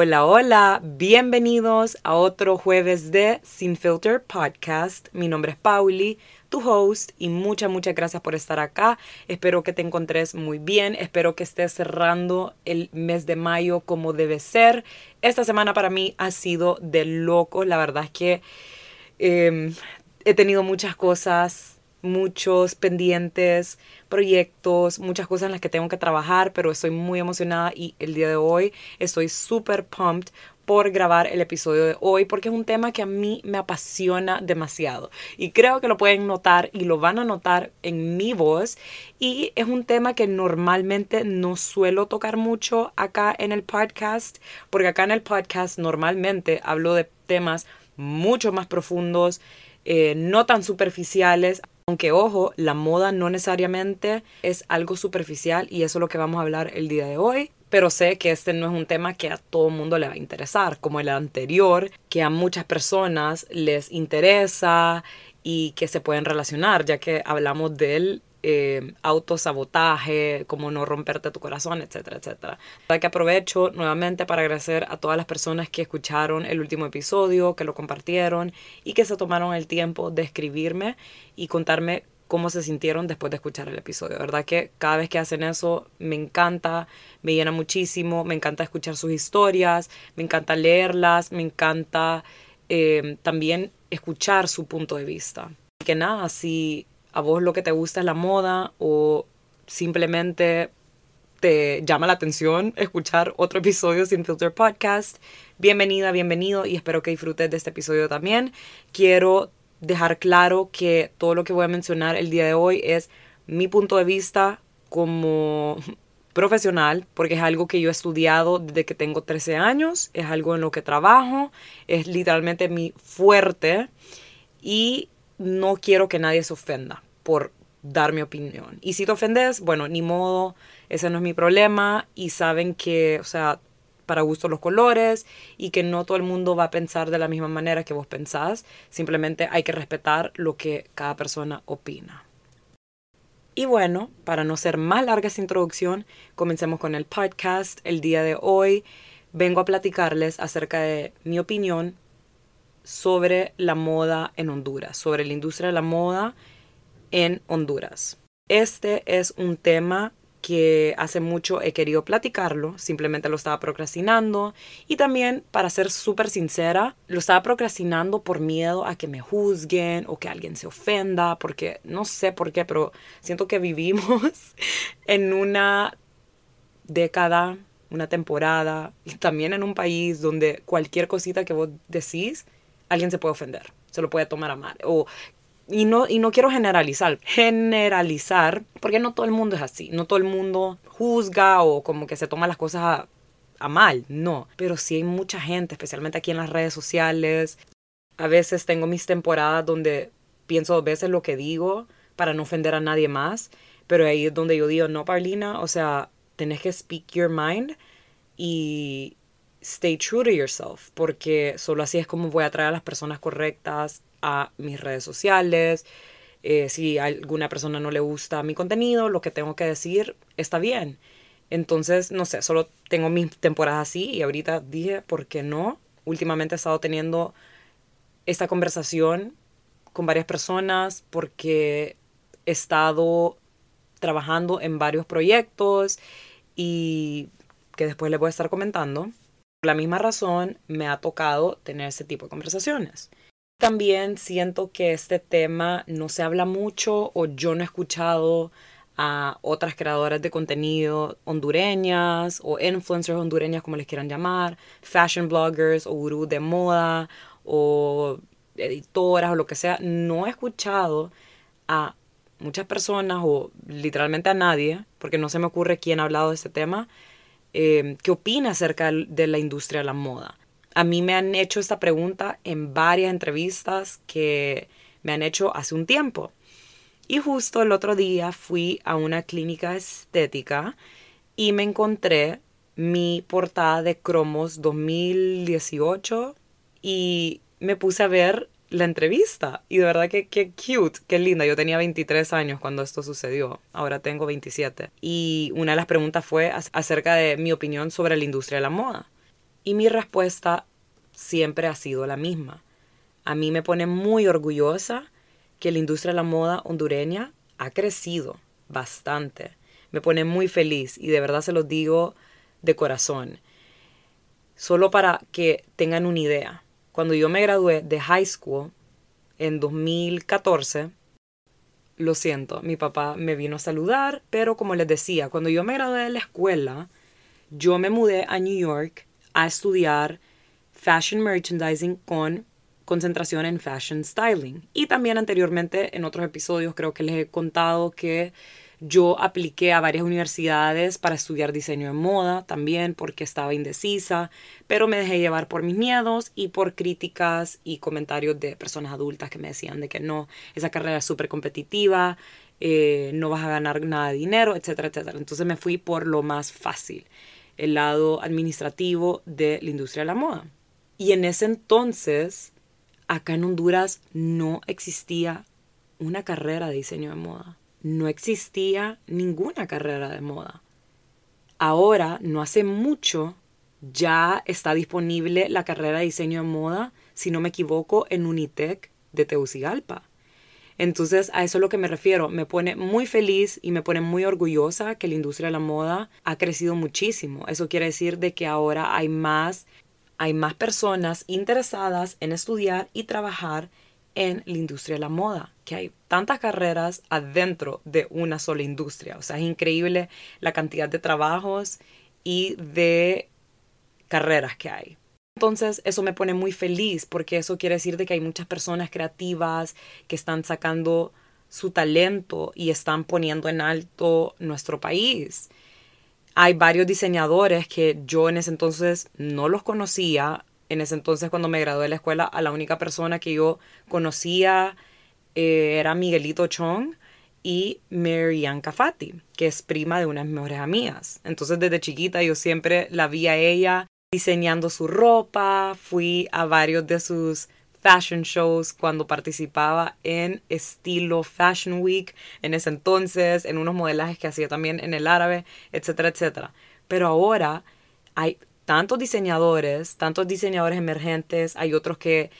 Hola, hola, bienvenidos a otro jueves de Sin Filter Podcast. Mi nombre es Pauli, tu host, y muchas, muchas gracias por estar acá. Espero que te encontres muy bien, espero que estés cerrando el mes de mayo como debe ser. Esta semana para mí ha sido de loco, la verdad es que em, he tenido muchas cosas muchos pendientes, proyectos, muchas cosas en las que tengo que trabajar, pero estoy muy emocionada y el día de hoy estoy súper pumped por grabar el episodio de hoy porque es un tema que a mí me apasiona demasiado y creo que lo pueden notar y lo van a notar en mi voz y es un tema que normalmente no suelo tocar mucho acá en el podcast porque acá en el podcast normalmente hablo de temas mucho más profundos, eh, no tan superficiales. Aunque ojo, la moda no necesariamente es algo superficial y eso es lo que vamos a hablar el día de hoy. Pero sé que este no es un tema que a todo mundo le va a interesar, como el anterior, que a muchas personas les interesa y que se pueden relacionar, ya que hablamos del eh, autosabotaje, cómo no romperte tu corazón, etcétera, etcétera. que aprovecho nuevamente para agradecer a todas las personas que escucharon el último episodio, que lo compartieron y que se tomaron el tiempo de escribirme y contarme cómo se sintieron después de escuchar el episodio. verdad que cada vez que hacen eso me encanta, me llena muchísimo, me encanta escuchar sus historias, me encanta leerlas, me encanta eh, también escuchar su punto de vista. Que nada, si a vos lo que te gusta es la moda o simplemente te llama la atención escuchar otro episodio sin filter podcast, bienvenida, bienvenido y espero que disfrutes de este episodio también. Quiero dejar claro que todo lo que voy a mencionar el día de hoy es mi punto de vista como profesional, porque es algo que yo he estudiado desde que tengo 13 años, es algo en lo que trabajo, es literalmente mi fuerte y no quiero que nadie se ofenda por dar mi opinión. Y si te ofendes, bueno, ni modo, ese no es mi problema y saben que, o sea, para gusto los colores y que no todo el mundo va a pensar de la misma manera que vos pensás, simplemente hay que respetar lo que cada persona opina. Y bueno, para no ser más larga esta introducción, comencemos con el podcast. El día de hoy vengo a platicarles acerca de mi opinión sobre la moda en Honduras, sobre la industria de la moda en Honduras. Este es un tema que hace mucho he querido platicarlo, simplemente lo estaba procrastinando y también, para ser súper sincera, lo estaba procrastinando por miedo a que me juzguen o que alguien se ofenda, porque no sé por qué, pero siento que vivimos en una década, una temporada y también en un país donde cualquier cosita que vos decís alguien se puede ofender, se lo puede tomar a mal. O, y, no, y no quiero generalizar, generalizar, porque no todo el mundo es así, no todo el mundo juzga o como que se toma las cosas a, a mal, no. Pero sí hay mucha gente, especialmente aquí en las redes sociales. A veces tengo mis temporadas donde pienso dos veces lo que digo para no ofender a nadie más, pero ahí es donde yo digo, no, Paulina, o sea, tenés que speak your mind y, stay true to yourself, porque solo así es como voy a atraer a las personas correctas a mis redes sociales. Eh, si a alguna persona no le gusta mi contenido, lo que tengo que decir está bien. Entonces, no sé, solo tengo mis temporadas así y ahorita dije, ¿por qué no? Últimamente he estado teniendo esta conversación con varias personas porque he estado trabajando en varios proyectos y que después les voy a estar comentando. Por la misma razón me ha tocado tener ese tipo de conversaciones. También siento que este tema no se habla mucho o yo no he escuchado a otras creadoras de contenido hondureñas o influencers hondureñas como les quieran llamar, fashion bloggers o gurús de moda o editoras o lo que sea. No he escuchado a muchas personas o literalmente a nadie, porque no se me ocurre quién ha hablado de este tema, eh, qué opina acerca de la industria de la moda. A mí me han hecho esta pregunta en varias entrevistas que me han hecho hace un tiempo. Y justo el otro día fui a una clínica estética y me encontré mi portada de Cromos 2018 y me puse a ver la entrevista. Y de verdad que qué cute, qué linda. Yo tenía 23 años cuando esto sucedió. Ahora tengo 27. Y una de las preguntas fue acerca de mi opinión sobre la industria de la moda. Y mi respuesta siempre ha sido la misma. A mí me pone muy orgullosa que la industria de la moda hondureña ha crecido bastante. Me pone muy feliz y de verdad se lo digo de corazón. Solo para que tengan una idea. Cuando yo me gradué de high school en 2014, lo siento, mi papá me vino a saludar, pero como les decía, cuando yo me gradué de la escuela, yo me mudé a New York a estudiar fashion merchandising con concentración en fashion styling. Y también anteriormente en otros episodios creo que les he contado que yo apliqué a varias universidades para estudiar diseño de moda también porque estaba indecisa, pero me dejé llevar por mis miedos y por críticas y comentarios de personas adultas que me decían de que no, esa carrera es súper competitiva, eh, no vas a ganar nada de dinero, etcétera, etcétera. Entonces me fui por lo más fácil, el lado administrativo de la industria de la moda. Y en ese entonces, acá en Honduras no existía una carrera de diseño de moda no existía ninguna carrera de moda. Ahora, no hace mucho, ya está disponible la carrera de diseño de moda, si no me equivoco, en Unitec de Tegucigalpa. Entonces, a eso es lo que me refiero. Me pone muy feliz y me pone muy orgullosa que la industria de la moda ha crecido muchísimo. Eso quiere decir de que ahora hay más, hay más personas interesadas en estudiar y trabajar en la industria de la moda, que hay tantas carreras adentro de una sola industria. O sea, es increíble la cantidad de trabajos y de carreras que hay. Entonces, eso me pone muy feliz porque eso quiere decir de que hay muchas personas creativas que están sacando su talento y están poniendo en alto nuestro país. Hay varios diseñadores que yo en ese entonces no los conocía, en ese entonces cuando me gradué de la escuela, a la única persona que yo conocía eh, era Miguelito Chong y Marianne Cafati, que es prima de unas mejores amigas. Entonces desde chiquita yo siempre la vi a ella diseñando su ropa, fui a varios de sus fashion shows cuando participaba en estilo Fashion Week en ese entonces, en unos modelajes que hacía también en el árabe, etcétera, etcétera. Pero ahora hay tantos diseñadores, tantos diseñadores emergentes, hay otros que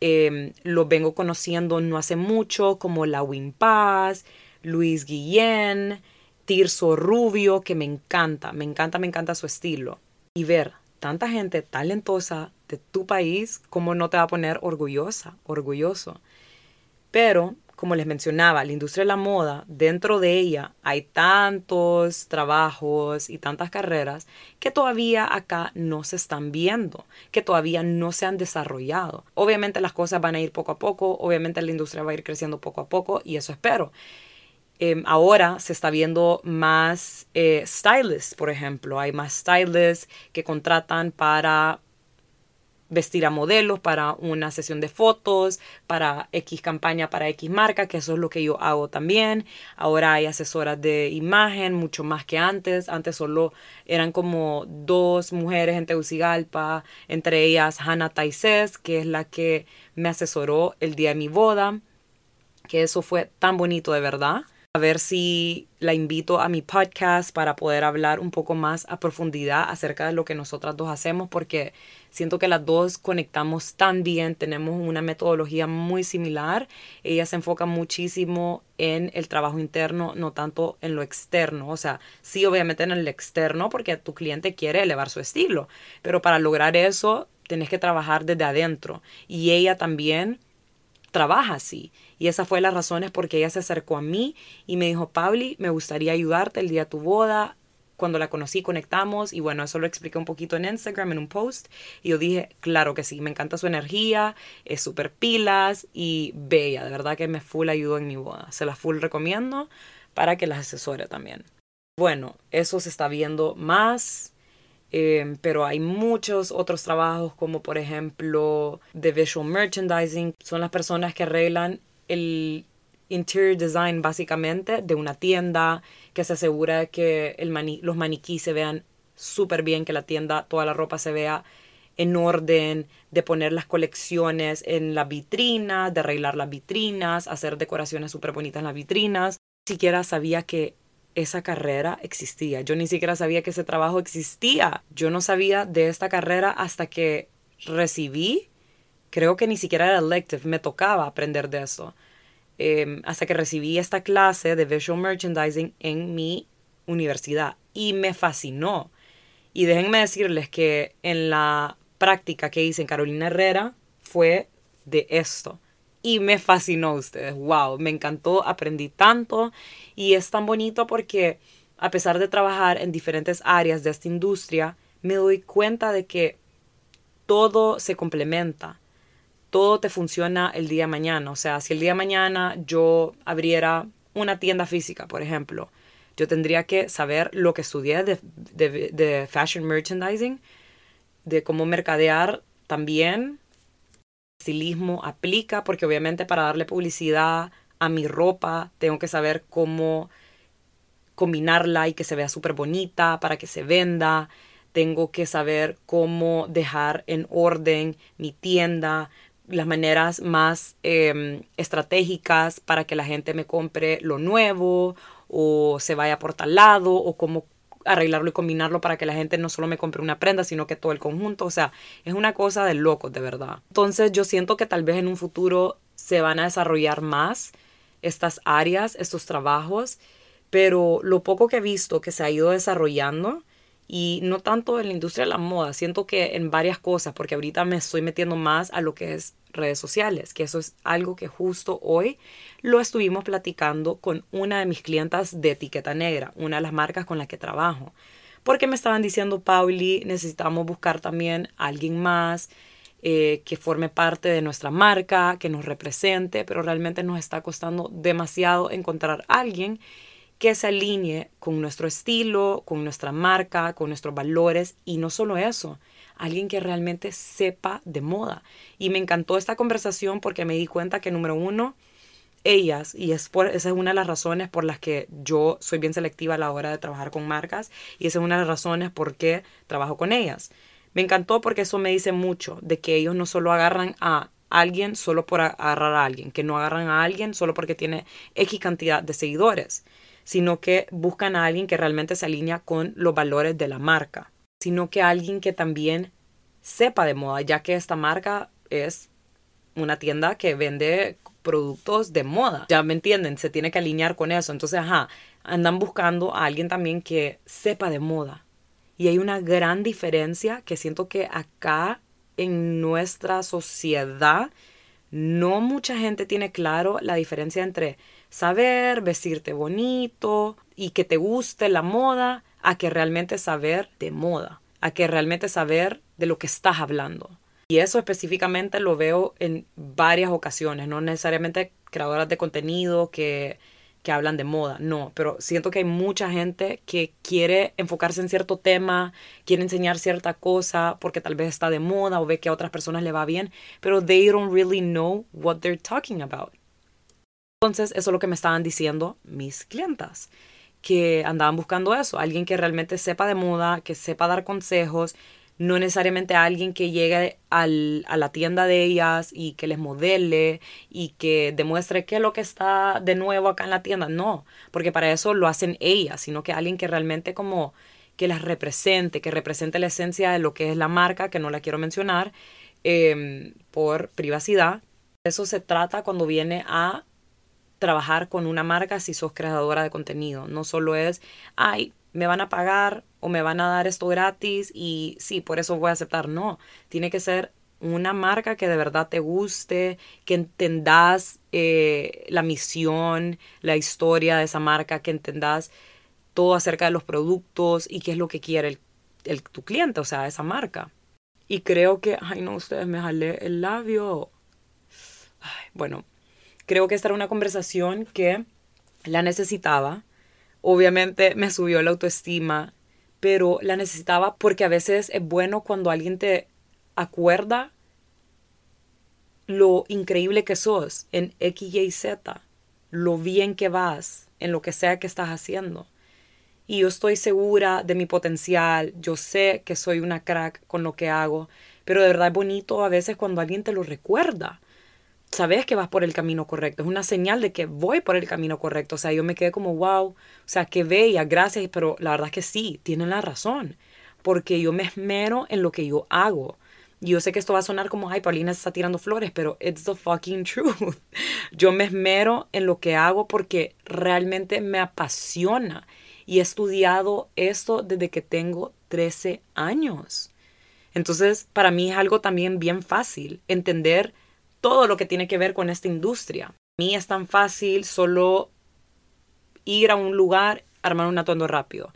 eh, los vengo conociendo no hace mucho, como la Paz, Luis Guillén, Tirso Rubio, que me encanta, me encanta, me encanta su estilo. Y ver tanta gente talentosa de tu país, ¿cómo no te va a poner orgullosa, orgulloso? Pero como les mencionaba, la industria de la moda, dentro de ella hay tantos trabajos y tantas carreras que todavía acá no se están viendo, que todavía no se han desarrollado. Obviamente las cosas van a ir poco a poco, obviamente la industria va a ir creciendo poco a poco y eso espero. Em, ahora se está viendo más eh, stylists, por ejemplo. Hay más stylists que contratan para vestir a modelos para una sesión de fotos, para X campaña, para X marca, que eso es lo que yo hago también. Ahora hay asesoras de imagen, mucho más que antes. Antes solo eran como dos mujeres en Tegucigalpa, entre ellas Hannah Taises, que es la que me asesoró el día de mi boda, que eso fue tan bonito de verdad a ver si la invito a mi podcast para poder hablar un poco más a profundidad acerca de lo que nosotras dos hacemos, porque siento que las dos conectamos tan bien, tenemos una metodología muy similar. Ella se enfoca muchísimo en el trabajo interno, no tanto en lo externo. O sea, sí, obviamente en el externo, porque tu cliente quiere elevar su estilo, pero para lograr eso, tenés que trabajar desde adentro. Y ella también trabaja así. Y esa fue las razones porque ella se acercó a mí y me dijo, Pauli, me gustaría ayudarte el día de tu boda. Cuando la conocí, conectamos y bueno, eso lo expliqué un poquito en Instagram, en un post. Y yo dije, claro que sí, me encanta su energía, es súper pilas y bella. De verdad que me full ayudó en mi boda. Se la full recomiendo para que las asesore también. Bueno, eso se está viendo más Em, pero hay muchos otros trabajos como por ejemplo de visual merchandising. Son las personas que arreglan el interior design básicamente de una tienda que se asegura que los maniquíes se vean súper bien, que la tienda, toda la ropa se vea en orden, de poner las colecciones en las vitrinas, de arreglar las vitrinas, hacer decoraciones súper bonitas en las vitrinas. Ni siquiera sabía que esa carrera existía. Yo ni siquiera sabía que ese trabajo existía. Yo no sabía de esta carrera hasta que recibí, creo que ni siquiera era elective, me tocaba aprender de eso. Em, hasta que recibí esta clase de visual merchandising en mi universidad y me fascinó. Y déjenme decirles que en la práctica que hice en Carolina Herrera fue de esto. Y me fascinó ustedes. Wow, me encantó, aprendí tanto y es tan bonito porque a pesar de trabajar en diferentes áreas de esta industria, me doy cuenta de que todo se complementa. Todo te funciona el día de mañana. O sea, si el día de mañana yo abriera una tienda física, por ejemplo, yo tendría que saber lo que estudié de, de fashion merchandising, de cómo mercadear también, estilismo aplica, porque obviamente para darle publicidad a mi ropa tengo que saber cómo combinarla y que se vea súper bonita para que se venda. Tengo que saber cómo dejar en orden mi tienda, las maneras más em, estratégicas para que la gente me compre lo nuevo o se vaya por tal lado o cómo arreglarlo y combinarlo para que la gente no solo me compre una prenda, sino que todo el conjunto. O sea, es una cosa de locos, de verdad. Entonces yo siento que tal vez en un futuro se van a desarrollar más estas áreas, estos trabajos, pero lo poco que he visto que se ha ido desarrollando, y no tanto en la industria de la moda, siento que en varias cosas, porque ahorita me estoy metiendo más a lo que es redes sociales, que eso es algo que justo hoy lo estuvimos platicando con una de mis clientas de etiqueta negra, una de las marcas con las que trabajo. Porque me estaban diciendo, Pauli, necesitamos buscar también a alguien más eh, que forme parte de nuestra marca, que nos represente, pero realmente nos está costando demasiado encontrar a alguien que se alinee con nuestro estilo, con nuestra marca, con nuestros valores y no solo eso, alguien que realmente sepa de moda. Y me encantó esta conversación porque me di cuenta que número uno, ellas, y esa es una de las razones por las que yo soy bien selectiva a la hora de trabajar con marcas y esa es una de las razones por qué trabajo con ellas. Me encantó porque eso me dice mucho de que ellos no solo agarran a alguien solo por agarrar a alguien, que no agarran a alguien solo porque tiene X cantidad de seguidores sino que buscan a alguien que realmente se alinea con los valores de la marca, sino que alguien que también sepa de moda, ya que esta marca es una tienda que vende productos de moda. Ya me entienden, se tiene que alinear con eso. Entonces, ajá, andan buscando a alguien también que sepa de moda. Y hay una gran diferencia que siento que acá en nuestra sociedad no mucha gente tiene claro la diferencia entre saber vestirte bonito y que te guste la moda, a que realmente saber de moda, a que realmente saber de lo que estás hablando. Y eso específicamente lo veo en varias ocasiones, no necesariamente creadoras de contenido que, que hablan de moda, no, pero siento que hay mucha gente que quiere enfocarse en cierto tema, quiere enseñar cierta cosa porque tal vez está de moda o ve que a otras personas le va bien, pero they don't really know what they're talking about. Entonces, eso es lo que me estaban diciendo mis clientas, que andaban buscando eso, alguien que realmente sepa de moda, que sepa dar consejos, no necesariamente alguien que llegue al, a la tienda de ellas y que les modele y que demuestre qué es lo que está de nuevo acá en la tienda, no, porque para eso lo hacen ellas, sino que alguien que realmente como que las represente, que represente la esencia de lo que es la marca, que no la quiero mencionar em, por privacidad. Eso se trata cuando viene a trabajar con una marca si sos creadora de contenido. No solo es, ay, me van a pagar o me van a dar esto gratis y sí, por eso voy a aceptar. No, tiene que ser una marca que de verdad te guste, que entendas eh, la misión, la historia de esa marca, que entendas todo acerca de los productos y qué es lo que quiere el, tu cliente, o sea, esa marca. Y creo que, ay no, ustedes me jalé el labio. bueno, creo que esta era una conversación que la necesitaba. Obviamente me subió la autoestima, pero la necesitaba porque a veces es bueno cuando alguien te acuerda lo increíble que sos en X, Y, Z, lo bien que vas en lo que sea que estás haciendo. Y yo estoy segura de mi potencial, yo sé que soy una crack con lo que hago, pero de verdad es bonito a veces cuando alguien te lo recuerda sabes que vas por el camino correcto, es una señal de que voy por el camino correcto. O sea, yo me quedé como, wow, o sea, qué bella, gracias, pero la verdad es que sí, tienen la razón, porque yo me esmero en lo que yo hago. Yo sé que esto va a sonar como, ay, Paulina se está tirando flores, pero it's the fucking truth. Yo me esmero en lo que hago porque realmente me apasiona y he estudiado esto desde que tengo 13 años. Entonces, para mí es algo también bien fácil entender todo lo que tiene que ver con esta industria. A mí es tan fácil solo ir a un lugar, armar un atuendo rápido.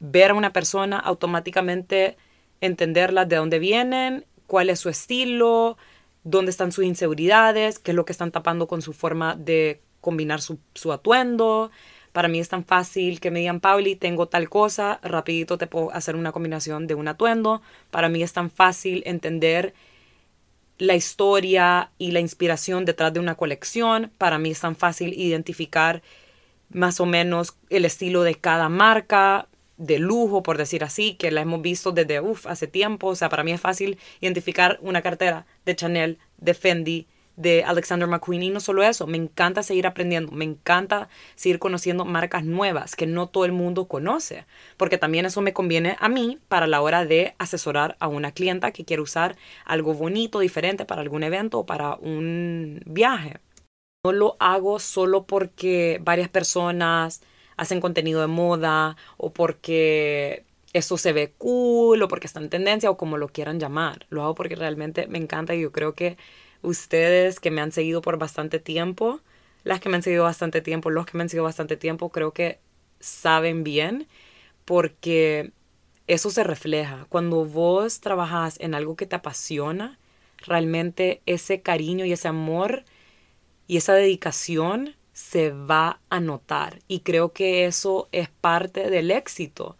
Ver a una persona, automáticamente entenderla de dónde vienen, cuál es su estilo, dónde están sus inseguridades, qué es lo que están tapando con su forma de combinar su, atuendo. Para mí es tan fácil que me digan, Pauli, tengo tal cosa, rapidito te puedo hacer una combinación de un atuendo. Para mí es tan fácil entender la historia y la inspiración detrás de una colección. Para mí es tan fácil identificar más o menos el estilo de cada marca de lujo, por decir así, que la hemos visto desde uf, hace tiempo. O sea, para mí es fácil identificar una cartera de Chanel, de Fendi, de Alexander McQueen y no solo eso, me encanta seguir aprendiendo, me encanta seguir conociendo marcas nuevas que no todo el mundo conoce, porque también eso me conviene a mí para la hora de asesorar a una clienta que quiere usar algo bonito, diferente para algún evento o para un viaje. No lo hago solo porque varias personas hacen contenido de moda o porque eso se ve cool o porque está en tendencia o como lo quieran llamar. Lo hago porque realmente me encanta y yo creo que ustedes que me han seguido por bastante tiempo, las que me han seguido bastante tiempo, los que me han seguido bastante tiempo, creo que saben bien porque eso se refleja. Cuando vos trabajas en algo que te apasiona, realmente ese cariño y ese amor y esa dedicación se va a notar. Y creo que eso es parte del éxito.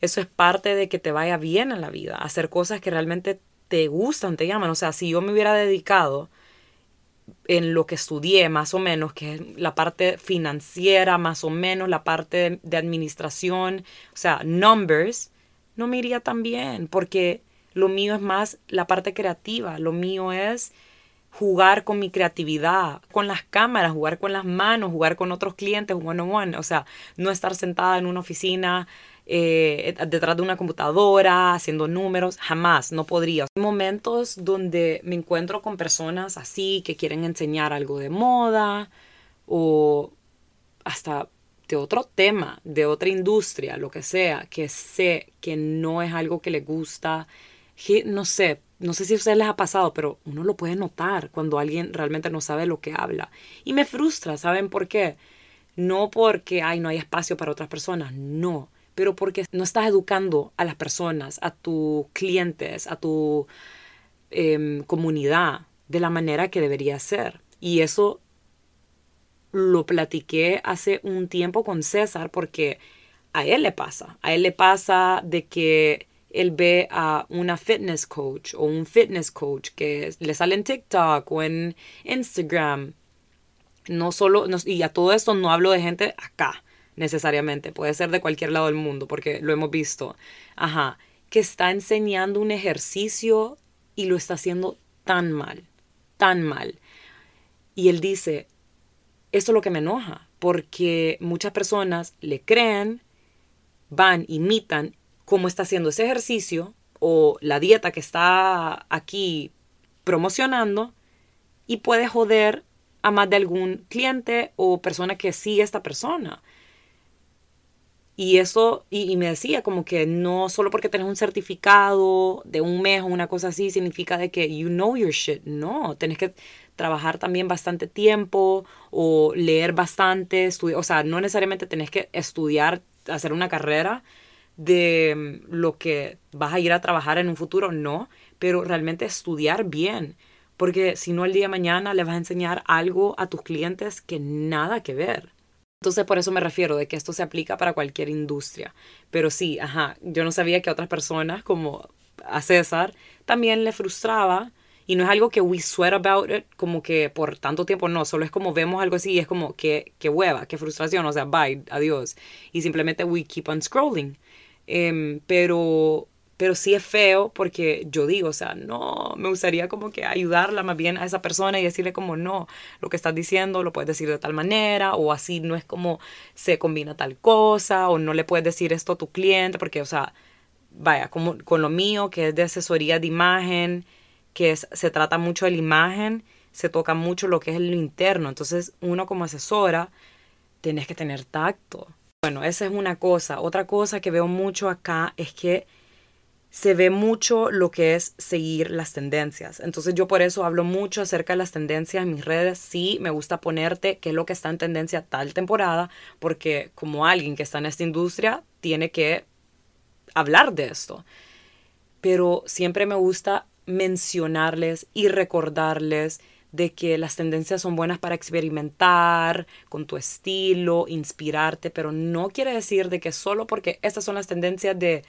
Eso es parte de que te vaya bien en la vida, hacer cosas que realmente te gustan, te llaman. O sea, si yo me hubiera dedicado en lo que estudié más o menos, que es la parte financiera más o menos, la parte de, administración, o sea, numbers, no me iría tan bien, porque lo mío es más la parte creativa, lo mío es jugar con mi creatividad, con las cámaras, jugar con las manos, jugar con otros clientes one on one, o sea, no estar sentada en una oficina eh, detrás de una computadora, haciendo números, jamás, no podría. Momentos donde me encuentro con personas así que quieren enseñar algo de moda o hasta de otro tema, de otra industria, lo que sea, que sé que no es algo que le gusta, no sé, no sé si a ustedes les ha pasado, pero uno lo puede notar cuando alguien realmente no sabe lo que habla. Y me frustra, ¿saben por qué? No porque, ay, no hay espacio para otras personas, no pero porque no estás educando a las personas, a tus clientes, a tu em, comunidad de la manera que debería ser. Y eso lo platiqué hace un tiempo con César porque a él le pasa, a él le pasa de que él ve a una fitness coach o un fitness coach que le sale en TikTok o en Instagram. No solo, y a todo esto no hablo de gente acá, necesariamente, puede ser de cualquier lado del mundo, porque lo hemos visto. Ajá, que está enseñando un ejercicio y lo está haciendo tan mal, tan mal. Y él dice, esto es lo que me enoja, porque muchas personas le creen, van, imitan cómo está haciendo ese ejercicio o la dieta que está aquí promocionando y puede joder a más de algún cliente o persona que sigue a esta persona. Y eso, y, me decía como que no solo porque tenés un certificado de un mes o una cosa así, significa de que you know your shit. No, tenés que trabajar también bastante tiempo o leer bastante, o sea, no necesariamente tenés que estudiar, hacer una carrera de mm, lo que vas a ir a trabajar en un futuro, no, pero realmente estudiar bien, porque si no el día de mañana le vas a enseñar algo a tus clientes que nada que ver. Entonces por eso me refiero de que esto se aplica para cualquier industria. Pero sí, ajá, yo no sabía que otras personas como a César también le frustraba y no es algo que we sweat about it como que por tanto tiempo, no, solo es como vemos algo así y es como que, que hueva, que frustración, o sea, bye, adiós. Y simplemente we keep on scrolling. Em, pero pero sí es feo porque yo digo, o sea, no, me gustaría como que ayudarla más bien a esa persona y decirle como, no, lo que estás diciendo lo puedes decir de tal manera o así no es como se combina tal cosa o no le puedes decir esto a tu cliente porque, o sea, vaya, como con lo mío que es de asesoría de imagen, que se trata mucho de la imagen, se toca mucho lo que es lo interno, entonces uno como asesora tienes que tener tacto. Bueno, esa es una cosa. Otra cosa que veo mucho acá es que se ve mucho lo que es seguir las tendencias. Entonces yo por eso hablo mucho acerca de las tendencias en mis redes. Sí, me gusta ponerte qué es lo que está en tendencia tal temporada, porque como alguien que está en esta industria, tiene que hablar de esto. Pero siempre me gusta mencionarles y recordarles de que las tendencias son buenas para experimentar con tu estilo, inspirarte, pero no quiere decir de que solo porque estas son las tendencias de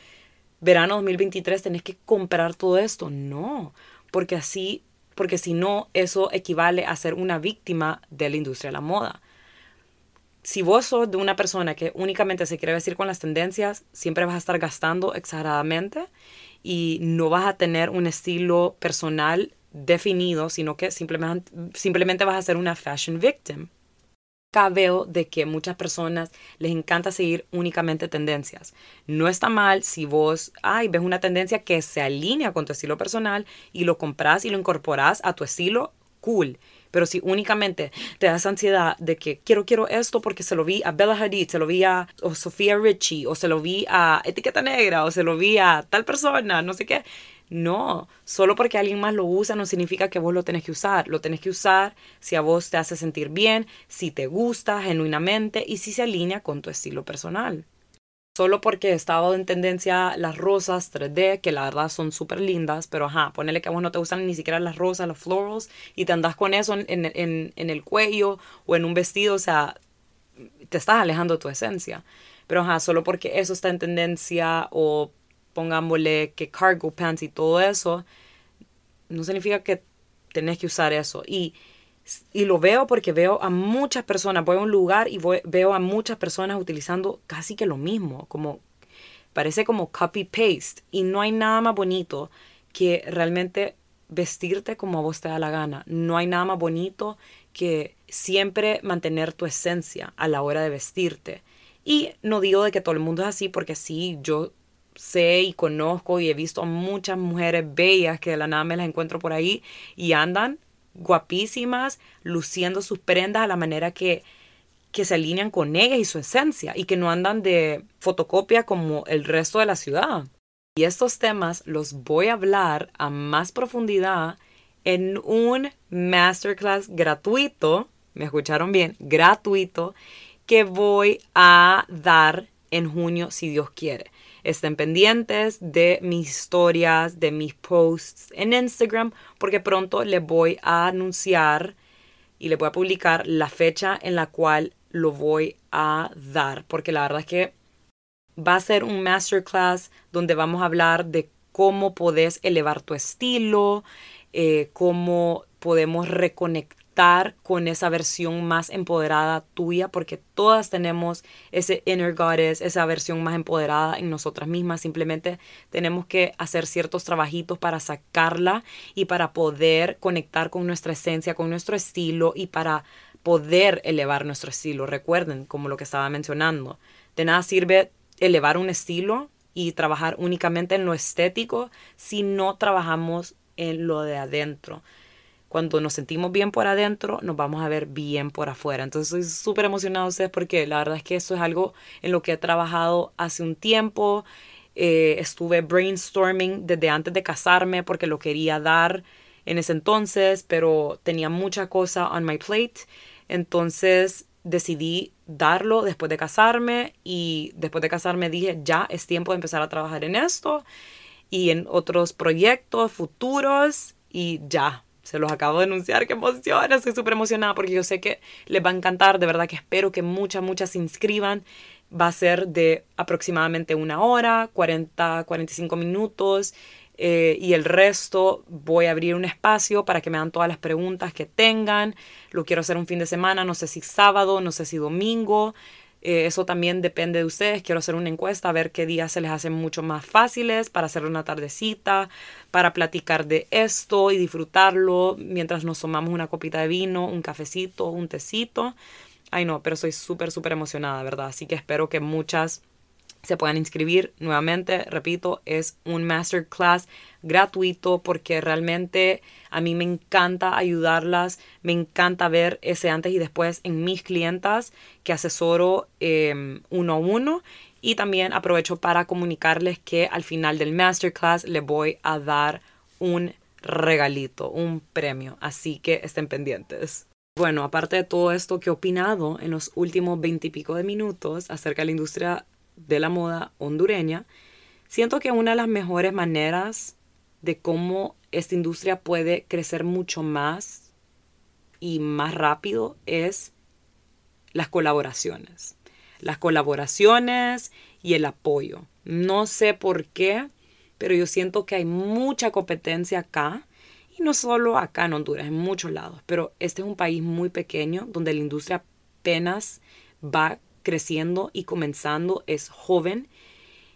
verano 2023 tenés que comprar todo esto. No, porque así, porque si no, eso equivale a ser una víctima de la industria de la moda. Si vos sos de una persona que únicamente se quiere vestir con las tendencias, siempre vas a estar gastando exageradamente y no vas a tener un estilo personal definido, sino que simplemente, simplemente vas a ser una fashion victim. Acá veo de que muchas personas les encanta seguir únicamente tendencias. No está mal si vos ay, ves una tendencia que se alinea con tu estilo personal y lo compras y lo incorporas a tu estilo, cool. Pero si únicamente te das ansiedad de que quiero, quiero esto porque se lo vi a Bella Hadid, se lo vi a Sofía Richie, o se lo vi a Etiqueta Negra, o se lo vi a tal persona, no sé qué, no, solo porque alguien más lo usa no significa que vos lo tenés que usar. Lo tenés que usar si a vos te hace sentir bien, si te gusta genuinamente y si se alinea con tu estilo personal. Solo porque he estado en tendencia las rosas 3D, que la verdad son súper lindas, pero ajá, ponele que a vos no te gustan ni siquiera las rosas, los florals, y te andas con eso en, en, en el cuello o en un vestido, o sea, te estás alejando de tu esencia. Pero ajá, solo porque eso está en tendencia o pongámosle que cargo pants y todo eso, no significa que tenés que usar eso. Y, y lo veo porque veo a muchas personas, voy a un lugar y veo a muchas personas utilizando casi que lo mismo, como parece como copy-paste. Y no hay nada más bonito que realmente vestirte como a vos te da la gana. No hay nada más bonito que siempre mantener tu esencia a la hora de vestirte. Y no digo de que todo el mundo es así, porque sí, yo sé y conozco y he visto a muchas mujeres bellas que de la nada me las encuentro por ahí y andan guapísimas, luciendo sus prendas a la manera que, que se alinean con ellas y su esencia y que no andan de fotocopia como el resto de la ciudad. Y estos temas los voy a hablar a más profundidad en un masterclass gratuito, me escucharon bien, gratuito, que voy a dar en junio si Dios quiere. Estén pendientes de mis historias, de mis posts en Instagram, porque pronto les voy a anunciar y les voy a publicar la fecha en la cual lo voy a dar, porque la verdad es que va a ser un masterclass donde vamos a hablar de cómo podés elevar tu estilo, eh, cómo podemos reconectar con esa versión más empoderada tuya, porque todas tenemos ese inner goddess, esa versión más empoderada en nosotras mismas. Simplemente tenemos que hacer ciertos trabajitos para sacarla y para poder conectar con nuestra esencia, con nuestro estilo y para poder elevar nuestro estilo. Recuerden, como lo que estaba mencionando, de nada sirve elevar un estilo y trabajar únicamente en lo estético si no trabajamos en lo de adentro cuando nos sentimos bien por adentro, nos vamos a ver bien por afuera. Entonces estoy súper emocionada ustedes porque la verdad es que eso es algo en lo que he trabajado hace un tiempo. Eh, estuve brainstorming desde antes de casarme porque lo quería dar en ese entonces, pero tenía mucha cosa on my plate. Entonces decidí darlo después de casarme y después de casarme dije, ya es tiempo de empezar a trabajar en esto y en otros proyectos futuros y ya, se los acabo de anunciar, qué emoción, estoy súper emocionada porque yo sé que les va a encantar, de verdad que espero que muchas, muchas se inscriban. Va a ser de aproximadamente una hora, 40, 45 minutos. Eh, y el resto voy a abrir un espacio para que me dan todas las preguntas que tengan. Lo quiero hacer un fin de semana, no sé si sábado, no sé si domingo. Eh, eso también depende de ustedes. Quiero hacer una encuesta a ver qué días se les hacen mucho más fáciles para hacer una tardecita, para platicar de esto y disfrutarlo mientras nos tomamos una copita de vino, un cafecito, un tecito. Ay no, pero soy súper, súper emocionada, ¿verdad? Así que espero que muchas se puedan inscribir. Nuevamente, repito, es un masterclass gratuito porque realmente a mí me encanta ayudarlas, me encanta ver ese antes y después en mis clientas que asesoro em, uno a uno y también aprovecho para comunicarles que al final del masterclass les voy a dar un regalito, un premio, así que estén pendientes. Bueno, aparte de todo esto que he opinado en los últimos veintipico de minutos acerca de la industria de la moda hondureña, siento que una de las mejores maneras de cómo esta industria puede crecer mucho más y más rápido es las colaboraciones. Las colaboraciones y el apoyo. No sé por qué, pero yo siento que hay mucha competencia acá. Y no solo acá en Honduras, en muchos lados. Pero este es un país muy pequeño donde la industria apenas va creciendo y comenzando, es joven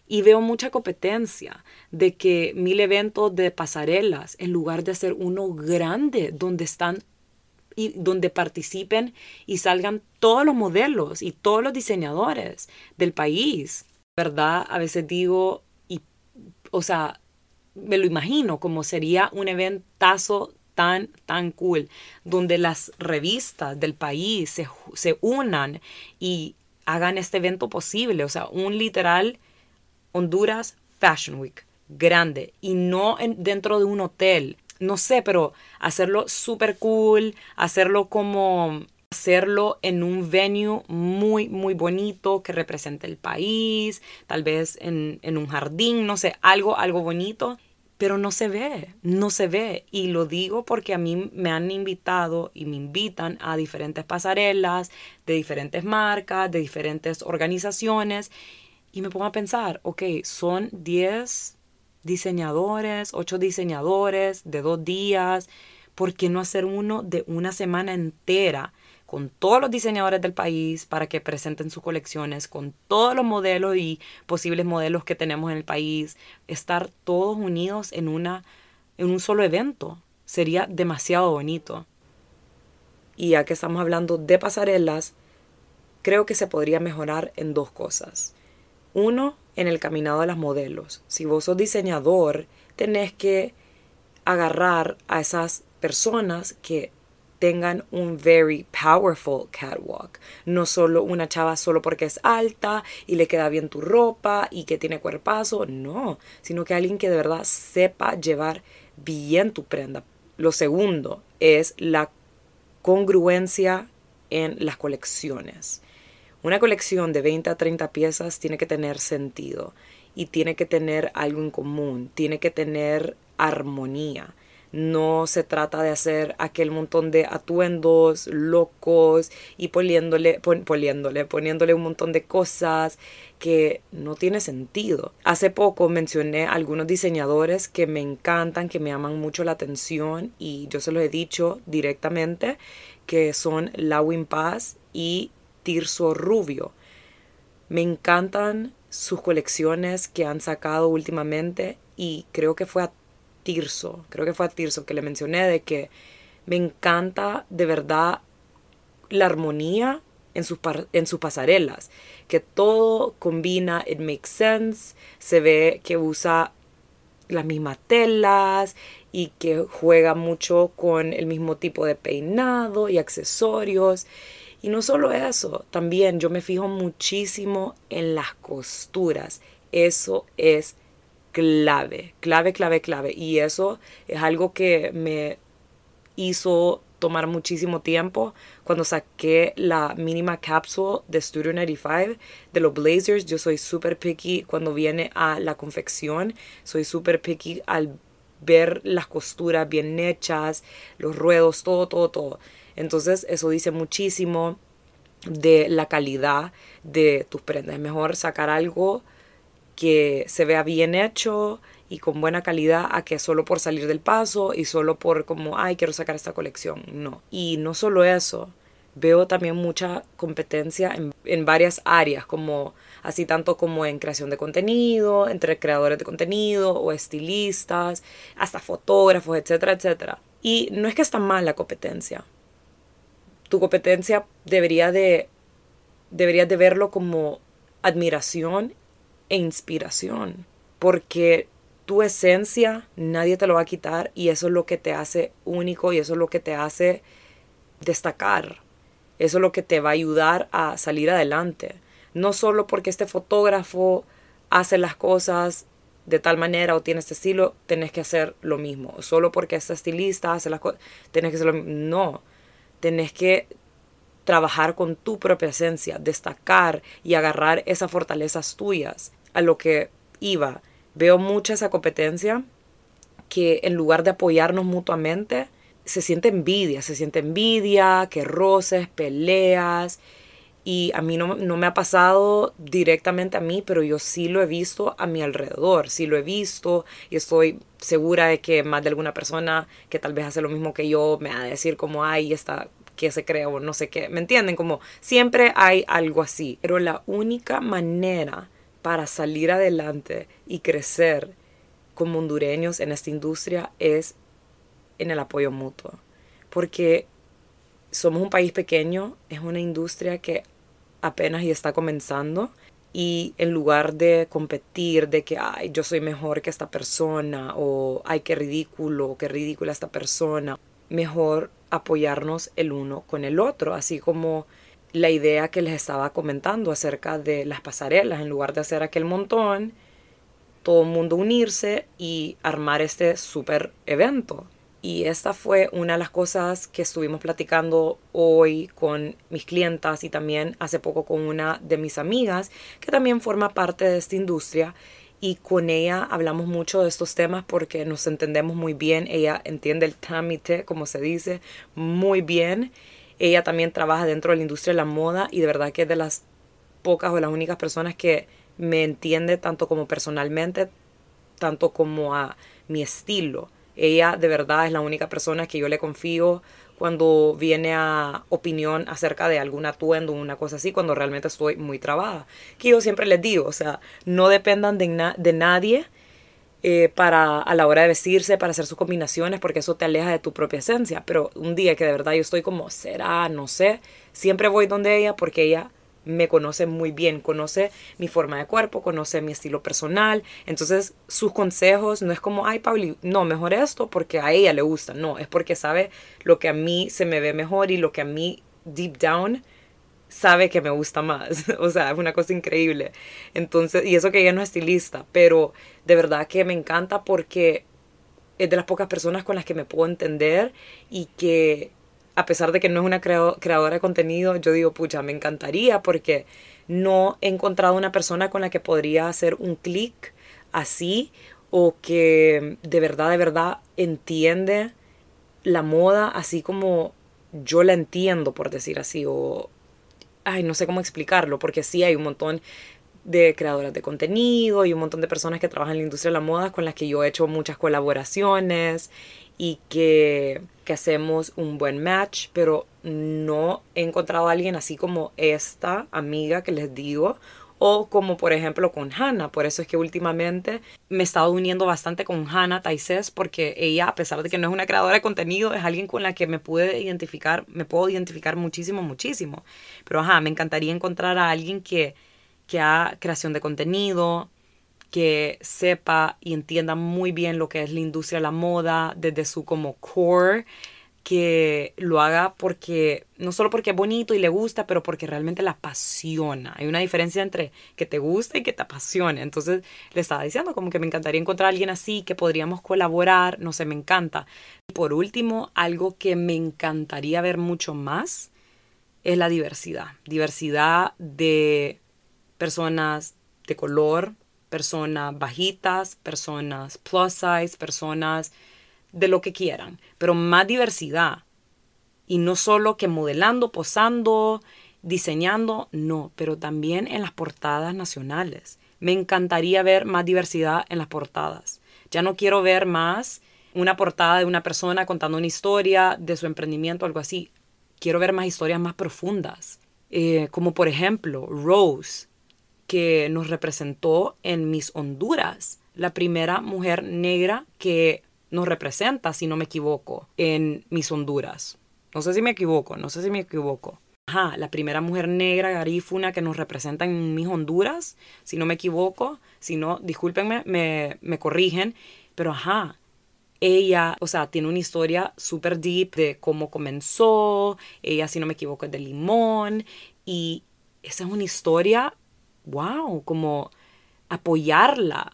y veo mucha competencia de que mil eventos de pasarelas, en lugar de hacer uno grande donde están y donde participen y salgan todos los modelos y todos los diseñadores del país. ¿Verdad? A veces digo, y, o sea, me lo imagino como sería un eventazo tan, tan cool, donde las revistas del país se, se unan y hagan este evento posible. O sea, un literal Honduras Fashion Week grande y no dentro de un hotel. No sé, pero hacerlo súper cool, hacerlo como hacerlo en un venue muy, muy bonito que represente el país, tal vez en, en un jardín, no sé, algo, algo bonito pero no se ve, no se ve. Y lo digo porque a mí me han invitado y me invitan a diferentes pasarelas de diferentes marcas, de diferentes organizaciones. Y me pongo a pensar, ok, son 10 diseñadores, 8 diseñadores de dos días. ¿Por qué no hacer uno de una semana entera? Con todos los diseñadores del país para que presenten sus colecciones, con todos los modelos y posibles modelos que tenemos en el país, estar todos unidos en, una, en un solo evento. Sería demasiado bonito. Y ya que estamos hablando de pasarelas, creo que se podría mejorar en dos cosas. Uno, en el caminado de las modelos. Si vos sos diseñador, tenés que agarrar a esas personas que tengan un very powerful catwalk. No solo una chava solo porque es alta y le queda bien tu ropa y que tiene cuerpazo, no, sino que alguien que de verdad sepa llevar bien tu prenda. Lo segundo es la congruencia en las colecciones. Una colección de 20 a 30 piezas tiene que tener sentido y tiene que tener algo en común, tiene que tener armonía. No se trata de hacer aquel montón de atuendos locos y poliéndole, poliéndole, poniéndole un montón de cosas que no tiene sentido. Hace poco mencioné algunos diseñadores que me encantan, que me llaman mucho la atención y yo se los he dicho directamente que son Lawin Paz y Tirso Rubio. Me encantan sus colecciones que han sacado últimamente y creo que fue a Tirso, creo que fue a Tirso que le mencioné de que me encanta de verdad la armonía en sus, en sus pasarelas, que todo combina, it makes sense, se ve que usa las mismas telas y que juega mucho con el mismo tipo de peinado y accesorios. Y no solo eso, también yo me fijo muchísimo en las costuras. Eso es clave, clave, clave, clave. Y eso es algo que me hizo tomar muchísimo tiempo. Cuando saqué la mínima capsule de Studio 95 de los Blazers, yo soy súper picky cuando viene a la confección. Soy súper picky al ver las costuras bien hechas, los ruedos, todo, todo, todo. Entonces eso dice muchísimo de la calidad de tus prendas. Es mejor sacar algo que se vea bien hecho y con buena calidad a que solo por salir del paso y solo por como, ay, quiero sacar esta colección. No. Y no solo eso, veo también mucha competencia en, en, varias áreas, como así tanto como en creación de contenido, entre creadores de contenido o estilistas, hasta fotógrafos, etcétera, etcétera. Y no es que está mal la competencia. Tu competencia debería de, deberías de verlo como admiración e inspiración, porque tu esencia nadie te lo va a quitar y eso es lo que te hace único y eso es lo que te hace destacar. Eso es lo que te va a ayudar a salir adelante. No solo porque este fotógrafo hace las cosas de tal manera o tiene este estilo, tenés que hacer lo mismo. Solo porque este estilista hace las cosas, tenés que hacer lo mismo. No, tenés que trabajar con tu propia esencia, destacar y agarrar esas fortalezas tuyas. A lo que iba, veo mucha esa competencia que en lugar de apoyarnos mutuamente, se siente envidia, se siente envidia, que roces, peleas. Y a mí no, no, me ha pasado directamente a mí, pero yo sí lo he visto a mi alrededor, sí lo he visto y estoy segura de que más de alguna persona que tal vez hace lo mismo que yo me va a decir como, ay, está que se crea o no sé qué, ¿me entienden? Como siempre hay algo así, pero la única manera para salir adelante y crecer como hondureños en esta industria es en el apoyo mutuo. Porque somos un país pequeño, es una industria que apenas y está comenzando y en lugar de competir de que ay yo soy mejor que esta persona o ay qué ridículo qué ridícula esta persona mejor apoyarnos el uno con el otro así como la idea que les estaba comentando acerca de las pasarelas en lugar de hacer aquel montón todo el mundo unirse y armar este super evento y esta fue una de las cosas que estuvimos platicando hoy con mis clientas y también hace poco con una de mis amigas que también forma parte de esta industria. Y con ella hablamos mucho de estos temas porque nos entendemos muy bien. Ella entiende el trámite, como se dice, muy bien. Ella también trabaja dentro de la industria de la moda y de verdad que es de las pocas o las únicas personas que me entiende tanto como personalmente, tanto como a mi estilo. Ella de verdad es la única persona que yo le confío cuando viene a opinión acerca de algún atuendo una cosa así, cuando realmente estoy muy trabada. Que yo siempre les digo, o sea, no dependan de, de nadie eh, para a la hora de vestirse, para hacer sus combinaciones, porque eso te aleja de tu propia esencia. Pero un día que de verdad yo estoy como, será, no sé, siempre voy donde ella porque ella me conoce muy bien, conoce mi forma de cuerpo, conoce mi estilo personal. Entonces, sus consejos no es como, ay, Pauli, no, mejor esto porque a ella le gusta. No, es porque sabe lo que a mí se me ve mejor y lo que a mí, deep down, sabe que me gusta más. o sea, es una cosa increíble. Entonces, y eso que ella no es estilista, pero de verdad que me encanta porque es de las pocas personas con las que me puedo entender y que a pesar de que no es una creadora de contenido, yo digo, pucha, me encantaría porque no he encontrado una persona con la que podría hacer un clic así o que de verdad, de verdad entiende la moda así como yo la entiendo, por decir así, o, ay, no sé cómo explicarlo, porque sí hay un montón de creadoras de contenido y un montón de personas que trabajan en la industria de la moda con las que yo he hecho muchas colaboraciones y que, hacemos un buen match, pero no he encontrado a alguien así como esta amiga que les digo, o como por ejemplo con Hannah. Por eso es que últimamente me he estado uniendo bastante con Hannah Taises porque ella, a pesar de que no es una creadora de contenido, es alguien con la que me pude identificar, me puedo identificar muchísimo, muchísimo. Pero ajá, me encantaría encontrar a alguien que, que haga creación de contenido, que sepa y entienda muy bien lo que es la industria de la moda desde su como core, que lo haga porque, no solo porque es bonito y le gusta, pero porque realmente la apasiona. Hay una diferencia entre que te gusta y que te apasiona. Entonces le estaba diciendo como que me encantaría encontrar a alguien así, que podríamos colaborar, no sé, me encanta. Y por último, algo que me encantaría ver mucho más es la diversidad. Diversidad de personas de color, personas bajitas, personas plus size, personas de lo que quieran, pero más diversidad. Y no solo que modelando, posando, diseñando, no, pero también en las portadas nacionales. Me encantaría ver más diversidad en las portadas. Ya no quiero ver más una portada de una persona contando una historia de su emprendimiento, algo así. quiero ver más historias más profundas. Eh, como por ejemplo Rose, que nos representó en Miss Honduras, la primera mujer negra que nos representa, si no me equivoco, en Miss Honduras. No sé si me equivoco, no sé si me equivoco. Ajá, la primera mujer negra garífuna que nos representa en Miss Honduras, si no me equivoco. Si no, discúlpenme, me, me corrigen. Pero ajá, ella, o sea, tiene una historia súper deep de cómo comenzó. Ella, si no me equivoco, es de Limón. Y esa es una historia, wow, como apoyarla.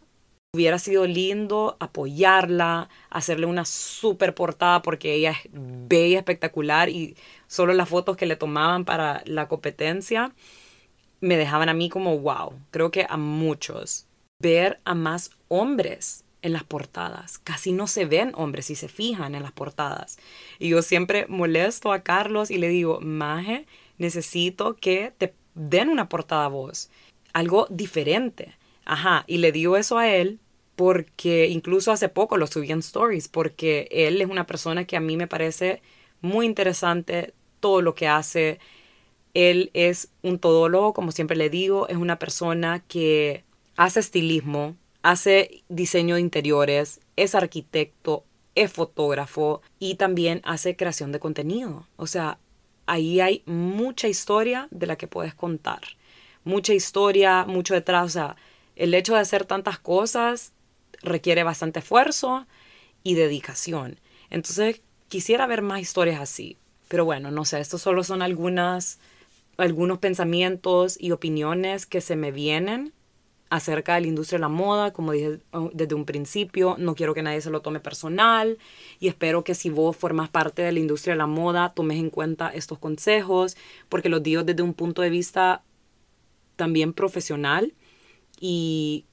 Hubiera sido lindo apoyarla, hacerle una super portada porque ella es bella, espectacular y solo las fotos que le tomaban para la competencia me dejaban a mí como wow. Creo que a muchos. Ver a más hombres en las portadas. Casi no se ven hombres si se fijan en las portadas. Y yo siempre molesto a Carlos y le digo, Maje, necesito que te den una portada a vos. Algo diferente. Ajá, y le digo eso a él porque incluso hace poco lo subí en stories, porque él es una persona que a mí me parece muy interesante todo lo que hace. Él es un todólogo, como siempre le digo, es una persona que hace estilismo, hace diseño de interiores, es arquitecto, es fotógrafo y también hace creación de contenido. O sea, ahí hay mucha historia de la que puedes contar. Mucha historia, mucho detrás. O sea, el hecho de hacer tantas cosas requiere bastante esfuerzo y dedicación. Entonces, quisiera ver más historias así. Pero bueno, no sé, estos solo son algunas, algunos pensamientos y opiniones que se me vienen acerca de la industria de la moda, como dije oh, desde un principio, no quiero que nadie se lo tome personal y espero que si vos formas parte de la industria de la moda, tomes en cuenta estos consejos, porque los digo desde un punto de vista también profesional y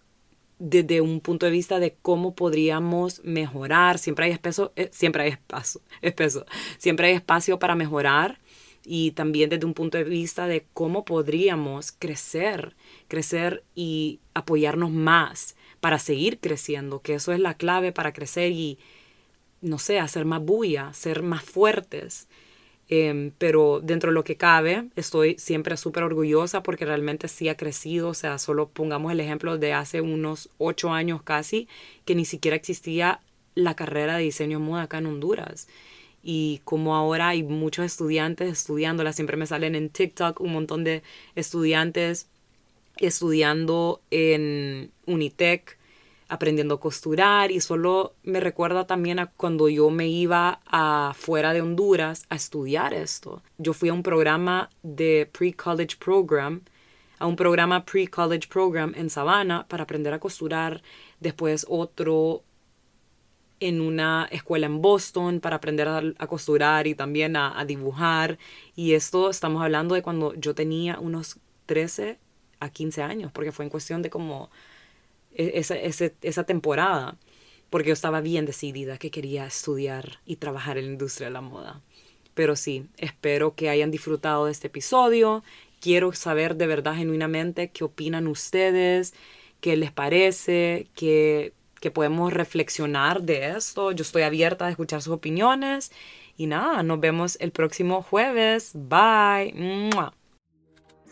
desde un punto de vista de cómo podríamos mejorar. Siempre hay espacio, eh, siempre hay espacio, siempre hay espacio para mejorar y también desde un punto de vista de cómo podríamos crecer, crecer y apoyarnos más para seguir creciendo, que eso es la clave para crecer y, no sé, hacer más bulla, ser más fuertes. Em, pero dentro de lo que cabe, estoy siempre súper orgullosa porque realmente sí ha crecido. O sea, solo pongamos el ejemplo de hace unos ocho años casi, que ni siquiera existía la carrera de diseño moda acá en Honduras. Y como ahora hay muchos estudiantes estudiándola, siempre me salen en TikTok un montón de estudiantes estudiando en Unitec, aprendiendo a costurar y solo me recuerda también a cuando yo me iba afuera de Honduras a estudiar esto. Yo fui a un programa de pre-college program, a un programa pre-college program en Savannah para aprender a costurar, después otro en una escuela en Boston para aprender a, costurar y también a, a, dibujar. Y esto estamos hablando de cuando yo tenía unos 13 a 15 años, porque fue en cuestión de como esa, esa temporada, porque yo estaba bien decidida que quería estudiar y trabajar en la industria de la moda. Pero sí, espero que hayan disfrutado de este episodio. Quiero saber de verdad genuinamente qué opinan ustedes, qué les parece, qué, que podemos reflexionar de esto. Yo estoy abierta a escuchar sus opiniones. Y nada, nos vemos el próximo jueves. Bye.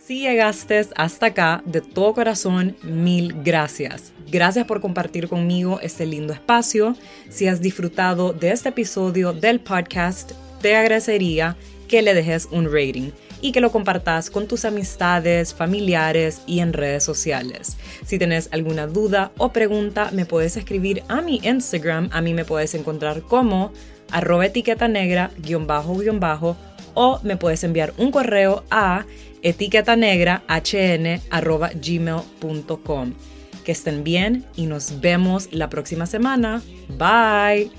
Si llegaste hasta acá, de todo corazón, mil gracias. Gracias por compartir conmigo este lindo espacio. Si has disfrutado de este episodio del podcast, te agradecería que le dejes un rating y que lo compartas con tus amistades, familiares y en redes sociales. Si tienes alguna duda o pregunta, me puedes escribir a mi Instagram. A mí me puedes encontrar como arroba etiqueta negra guion bajo guion bajo o me puedes enviar un correo a etiqueta negra gmail.com. Que estén bien y nos vemos la próxima semana. Bye.